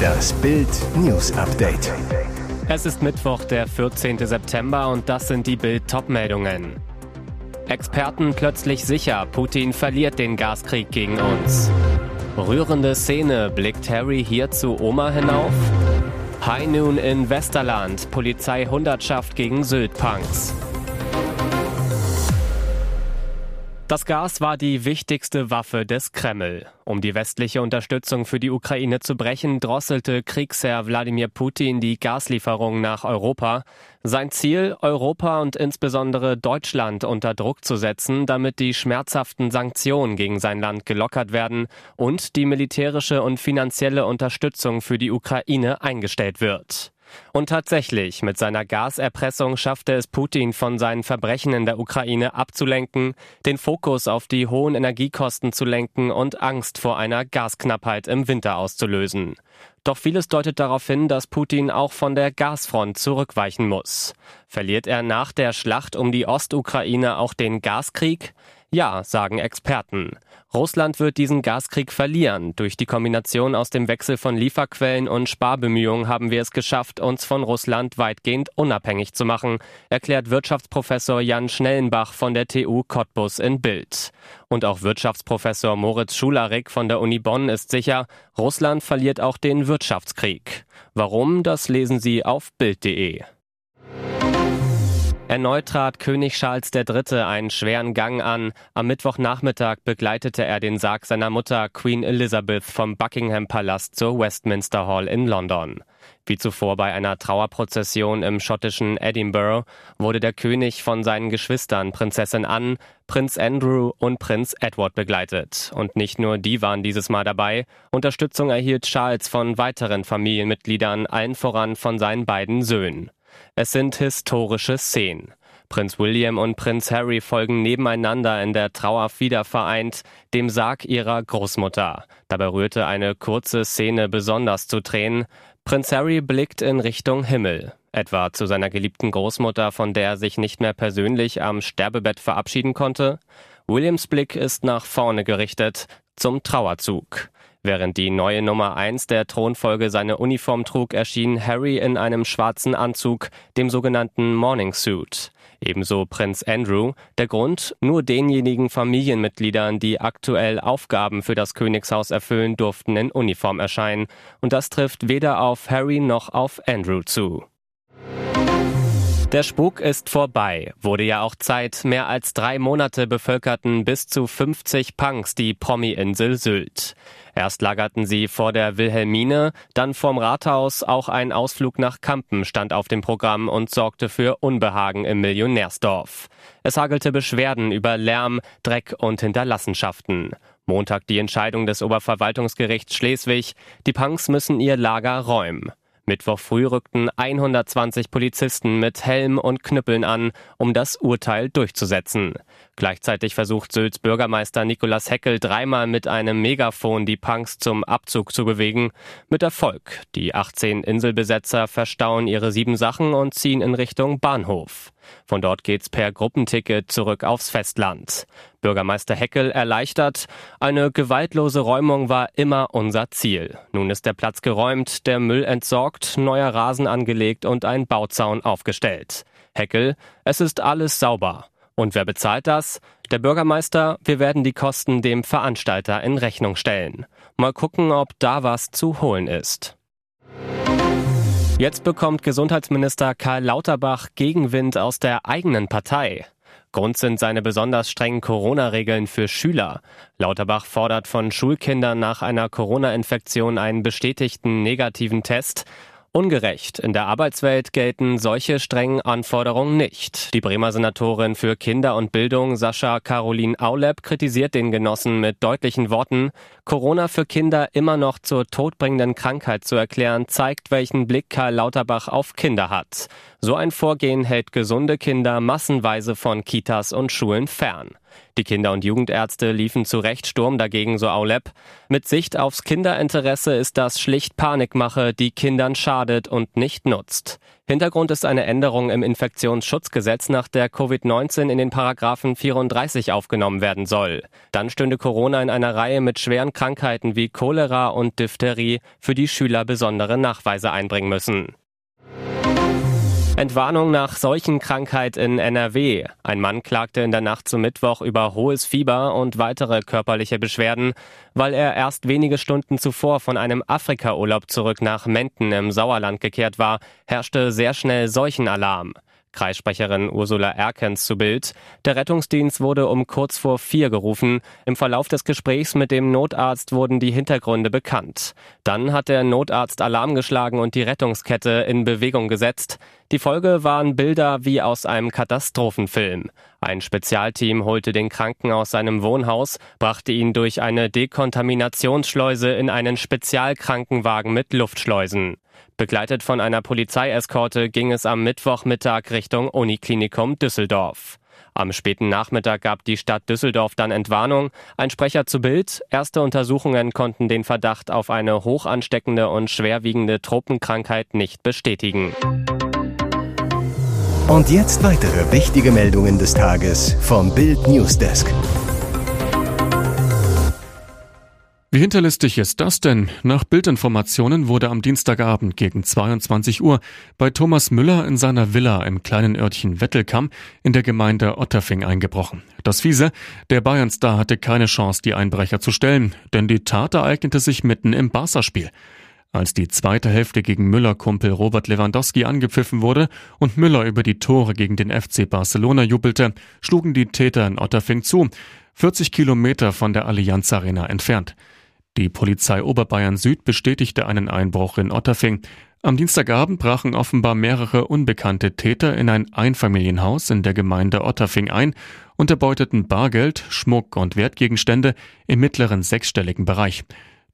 Das Bild News Update. Es ist Mittwoch, der 14. September und das sind die Bild Topmeldungen. Experten plötzlich sicher, Putin verliert den Gaskrieg gegen uns. Rührende Szene, blickt Harry hier zu Oma hinauf? High Noon in Westerland, Polizei Hundertschaft gegen Sylt-Punks. Das Gas war die wichtigste Waffe des Kreml. Um die westliche Unterstützung für die Ukraine zu brechen, drosselte Kriegsherr Wladimir Putin die Gaslieferungen nach Europa. Sein Ziel, Europa und insbesondere Deutschland unter Druck zu setzen, damit die schmerzhaften Sanktionen gegen sein Land gelockert werden und die militärische und finanzielle Unterstützung für die Ukraine eingestellt wird. Und tatsächlich, mit seiner Gaserpressung schaffte es Putin von seinen Verbrechen in der Ukraine abzulenken, den Fokus auf die hohen Energiekosten zu lenken und Angst vor einer Gasknappheit im Winter auszulösen. Doch vieles deutet darauf hin, dass Putin auch von der Gasfront zurückweichen muss. Verliert er nach der Schlacht um die Ostukraine auch den Gaskrieg? Ja, sagen Experten. Russland wird diesen Gaskrieg verlieren. Durch die Kombination aus dem Wechsel von Lieferquellen und Sparbemühungen haben wir es geschafft, uns von Russland weitgehend unabhängig zu machen, erklärt Wirtschaftsprofessor Jan Schnellenbach von der TU Cottbus in Bild. Und auch Wirtschaftsprofessor Moritz Schularik von der Uni Bonn ist sicher, Russland verliert auch den Wirtschaftskrieg. Warum, das lesen Sie auf Bild.de. Erneut trat König Charles III. einen schweren Gang an. Am Mittwochnachmittag begleitete er den Sarg seiner Mutter Queen Elizabeth vom Buckingham Palast zur Westminster Hall in London. Wie zuvor bei einer Trauerprozession im schottischen Edinburgh wurde der König von seinen Geschwistern Prinzessin Anne, Prinz Andrew und Prinz Edward begleitet. Und nicht nur die waren dieses Mal dabei. Unterstützung erhielt Charles von weiteren Familienmitgliedern, allen voran von seinen beiden Söhnen. Es sind historische Szenen. Prinz William und Prinz Harry folgen nebeneinander in der Trauer wiedervereint dem Sarg ihrer Großmutter. Dabei rührte eine kurze Szene besonders zu Tränen. Prinz Harry blickt in Richtung Himmel, etwa zu seiner geliebten Großmutter, von der er sich nicht mehr persönlich am Sterbebett verabschieden konnte. Williams Blick ist nach vorne gerichtet, zum Trauerzug. Während die neue Nummer 1 der Thronfolge seine Uniform trug, erschien Harry in einem schwarzen Anzug, dem sogenannten Morning Suit. Ebenso Prinz Andrew. Der Grund? Nur denjenigen Familienmitgliedern, die aktuell Aufgaben für das Königshaus erfüllen, durften in Uniform erscheinen. Und das trifft weder auf Harry noch auf Andrew zu. Der Spuk ist vorbei. Wurde ja auch Zeit. Mehr als drei Monate bevölkerten bis zu 50 Punks die Promi-Insel Sylt. Erst lagerten sie vor der Wilhelmine, dann vorm Rathaus, auch ein Ausflug nach Kampen stand auf dem Programm und sorgte für Unbehagen im Millionärsdorf. Es hagelte Beschwerden über Lärm, Dreck und Hinterlassenschaften. Montag die Entscheidung des Oberverwaltungsgerichts Schleswig, die Punks müssen ihr Lager räumen. Mittwoch früh rückten 120 Polizisten mit Helm und Knüppeln an, um das Urteil durchzusetzen. Gleichzeitig versucht Sylts Bürgermeister Nikolaus Heckel dreimal mit einem Megafon die Punks zum Abzug zu bewegen. Mit Erfolg. Die 18 Inselbesetzer verstauen ihre sieben Sachen und ziehen in Richtung Bahnhof. Von dort geht's per Gruppenticket zurück aufs Festland. Bürgermeister Heckel erleichtert, eine gewaltlose Räumung war immer unser Ziel. Nun ist der Platz geräumt, der Müll entsorgt, neuer Rasen angelegt und ein Bauzaun aufgestellt. Heckel, es ist alles sauber. Und wer bezahlt das? Der Bürgermeister, wir werden die Kosten dem Veranstalter in Rechnung stellen. Mal gucken, ob da was zu holen ist. Jetzt bekommt Gesundheitsminister Karl Lauterbach Gegenwind aus der eigenen Partei. Grund sind seine besonders strengen Corona-Regeln für Schüler. Lauterbach fordert von Schulkindern nach einer Corona-Infektion einen bestätigten negativen Test. Ungerecht. In der Arbeitswelt gelten solche strengen Anforderungen nicht. Die Bremer Senatorin für Kinder und Bildung Sascha Caroline Aulep kritisiert den Genossen mit deutlichen Worten, Corona für Kinder immer noch zur todbringenden Krankheit zu erklären, zeigt, welchen Blick Karl Lauterbach auf Kinder hat. So ein Vorgehen hält gesunde Kinder massenweise von Kitas und Schulen fern. Die Kinder- und Jugendärzte liefen zu Recht Sturm dagegen, so Aulep. Mit Sicht aufs Kinderinteresse ist das schlicht Panikmache, die Kindern schadet und nicht nutzt. Hintergrund ist eine Änderung im Infektionsschutzgesetz, nach der Covid-19 in den Paragraphen 34 aufgenommen werden soll. Dann stünde Corona in einer Reihe mit schweren Krankheiten wie Cholera und Diphtherie, für die Schüler besondere Nachweise einbringen müssen. Entwarnung nach Seuchenkrankheit in NRW. Ein Mann klagte in der Nacht zum Mittwoch über hohes Fieber und weitere körperliche Beschwerden, weil er erst wenige Stunden zuvor von einem Afrika-Urlaub zurück nach Menden im Sauerland gekehrt war, herrschte sehr schnell Seuchenalarm. Kreissprecherin Ursula Erkens zu Bild. Der Rettungsdienst wurde um kurz vor vier gerufen. Im Verlauf des Gesprächs mit dem Notarzt wurden die Hintergründe bekannt. Dann hat der Notarzt Alarm geschlagen und die Rettungskette in Bewegung gesetzt. Die Folge waren Bilder wie aus einem Katastrophenfilm. Ein Spezialteam holte den Kranken aus seinem Wohnhaus, brachte ihn durch eine Dekontaminationsschleuse in einen Spezialkrankenwagen mit Luftschleusen. Begleitet von einer Polizeieskorte ging es am Mittwochmittag Richtung Uniklinikum Düsseldorf. Am späten Nachmittag gab die Stadt Düsseldorf dann Entwarnung. Ein Sprecher zu Bild. Erste Untersuchungen konnten den Verdacht auf eine hochansteckende und schwerwiegende Tropenkrankheit nicht bestätigen. Und jetzt weitere wichtige Meldungen des Tages vom Bild Newsdesk. Wie hinterlistig ist das denn? Nach Bildinformationen wurde am Dienstagabend gegen 22 Uhr bei Thomas Müller in seiner Villa im kleinen Örtchen Wettelkamm in der Gemeinde Otterfing eingebrochen. Das Fiese, der Bayern-Star hatte keine Chance, die Einbrecher zu stellen, denn die Tat ereignete sich mitten im Barca-Spiel. Als die zweite Hälfte gegen Müller-Kumpel Robert Lewandowski angepfiffen wurde und Müller über die Tore gegen den FC Barcelona jubelte, schlugen die Täter in Otterfing zu, 40 Kilometer von der Allianz Arena entfernt. Die Polizei Oberbayern Süd bestätigte einen Einbruch in Otterfing. Am Dienstagabend brachen offenbar mehrere unbekannte Täter in ein Einfamilienhaus in der Gemeinde Otterfing ein und erbeuteten Bargeld, Schmuck und Wertgegenstände im mittleren sechsstelligen Bereich.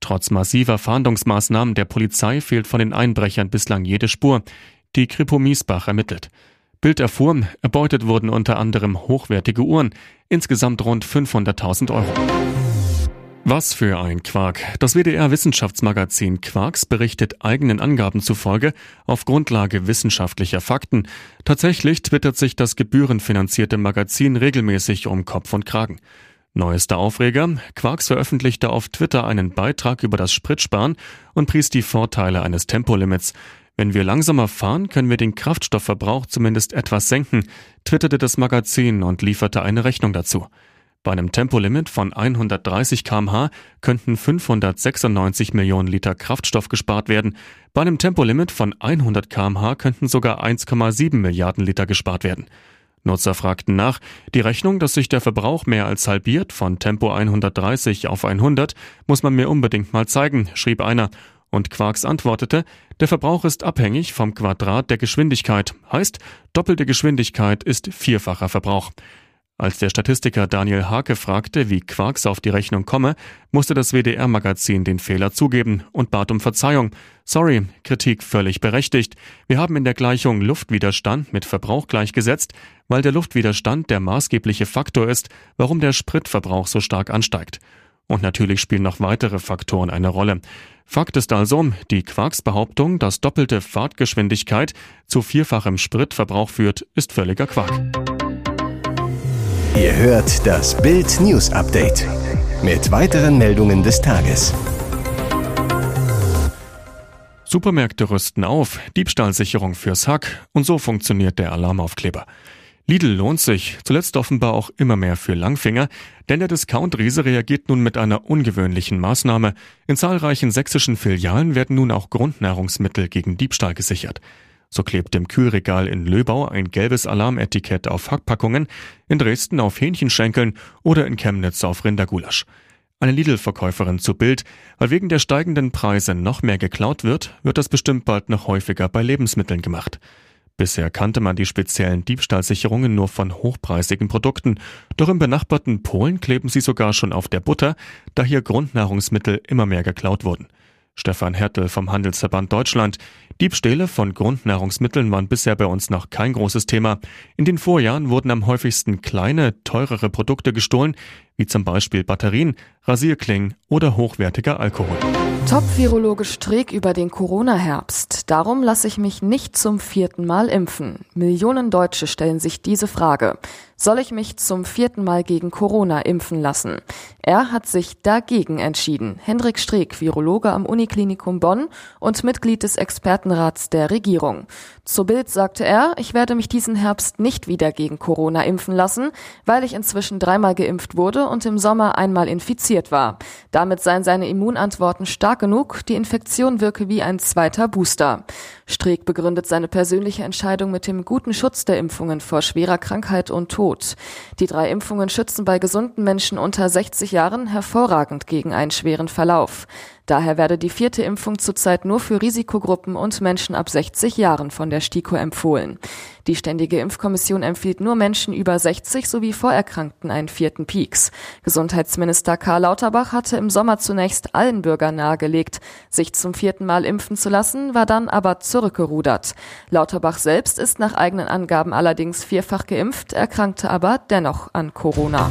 Trotz massiver Fahndungsmaßnahmen der Polizei fehlt von den Einbrechern bislang jede Spur. Die Kripo Miesbach ermittelt. Bild erfuhr, erbeutet wurden unter anderem hochwertige Uhren, insgesamt rund 500.000 Euro. Was für ein Quark. Das WDR-Wissenschaftsmagazin Quarks berichtet eigenen Angaben zufolge auf Grundlage wissenschaftlicher Fakten. Tatsächlich twittert sich das gebührenfinanzierte Magazin regelmäßig um Kopf und Kragen. Neuester Aufreger. Quarks veröffentlichte auf Twitter einen Beitrag über das Spritsparen und pries die Vorteile eines Tempolimits. Wenn wir langsamer fahren, können wir den Kraftstoffverbrauch zumindest etwas senken, twitterte das Magazin und lieferte eine Rechnung dazu. Bei einem Tempolimit von 130 kmh könnten 596 Millionen Liter Kraftstoff gespart werden. Bei einem Tempolimit von 100 kmh könnten sogar 1,7 Milliarden Liter gespart werden. Nutzer fragten nach, die Rechnung, dass sich der Verbrauch mehr als halbiert von Tempo 130 auf 100, muss man mir unbedingt mal zeigen, schrieb einer. Und Quarks antwortete, der Verbrauch ist abhängig vom Quadrat der Geschwindigkeit, heißt, doppelte Geschwindigkeit ist vierfacher Verbrauch. Als der Statistiker Daniel Hake fragte, wie Quarks auf die Rechnung komme, musste das WDR-Magazin den Fehler zugeben und bat um Verzeihung. Sorry, Kritik völlig berechtigt. Wir haben in der Gleichung Luftwiderstand mit Verbrauch gleichgesetzt, weil der Luftwiderstand der maßgebliche Faktor ist, warum der Spritverbrauch so stark ansteigt. Und natürlich spielen noch weitere Faktoren eine Rolle. Fakt ist also, die Quarks Behauptung, dass doppelte Fahrtgeschwindigkeit zu vierfachem Spritverbrauch führt, ist völliger Quark. Ihr hört das Bild News Update mit weiteren Meldungen des Tages. Supermärkte rüsten auf, Diebstahlsicherung fürs Hack und so funktioniert der Alarmaufkleber. Lidl lohnt sich, zuletzt offenbar auch immer mehr für Langfinger, denn der Discount-Riese reagiert nun mit einer ungewöhnlichen Maßnahme. In zahlreichen sächsischen Filialen werden nun auch Grundnahrungsmittel gegen Diebstahl gesichert. So klebt im Kühlregal in Löbau ein gelbes Alarmetikett auf Hackpackungen, in Dresden auf Hähnchenschenkeln oder in Chemnitz auf Rindergulasch. Eine Lidl-Verkäuferin zu Bild, weil wegen der steigenden Preise noch mehr geklaut wird, wird das bestimmt bald noch häufiger bei Lebensmitteln gemacht. Bisher kannte man die speziellen Diebstahlsicherungen nur von hochpreisigen Produkten, doch im benachbarten Polen kleben sie sogar schon auf der Butter, da hier Grundnahrungsmittel immer mehr geklaut wurden. Stefan Hertel vom Handelsverband Deutschland. Diebstähle von Grundnahrungsmitteln waren bisher bei uns noch kein großes Thema. In den Vorjahren wurden am häufigsten kleine, teurere Produkte gestohlen, wie zum Beispiel Batterien, Rasierklingen oder hochwertiger Alkohol. Top-Virologe Streeck über den Corona-Herbst. Darum lasse ich mich nicht zum vierten Mal impfen. Millionen Deutsche stellen sich diese Frage. Soll ich mich zum vierten Mal gegen Corona impfen lassen? Er hat sich dagegen entschieden. Hendrik Streeck, Virologe am Uniklinikum Bonn und Mitglied des Expertenrats der Regierung. Zu Bild sagte er, ich werde mich diesen Herbst nicht wieder gegen Corona impfen lassen, weil ich inzwischen dreimal geimpft wurde und im Sommer einmal infiziert war. Damit seien seine Immunantworten stark genug, die Infektion wirke wie ein zweiter Booster. Streeck begründet seine persönliche Entscheidung mit dem guten Schutz der Impfungen vor schwerer Krankheit und Tod. Die drei Impfungen schützen bei gesunden Menschen unter 60 Jahren hervorragend gegen einen schweren Verlauf. Daher werde die vierte Impfung zurzeit nur für Risikogruppen und Menschen ab 60 Jahren von der STIKO empfohlen. Die Ständige Impfkommission empfiehlt nur Menschen über 60 sowie Vorerkrankten einen vierten Peaks. Gesundheitsminister Karl Lauterbach hatte im Sommer zunächst allen Bürgern nahegelegt, sich zum vierten Mal impfen zu lassen, war dann aber zurückgerudert. Lauterbach selbst ist nach eigenen Angaben allerdings vierfach geimpft, erkrankte aber dennoch an Corona.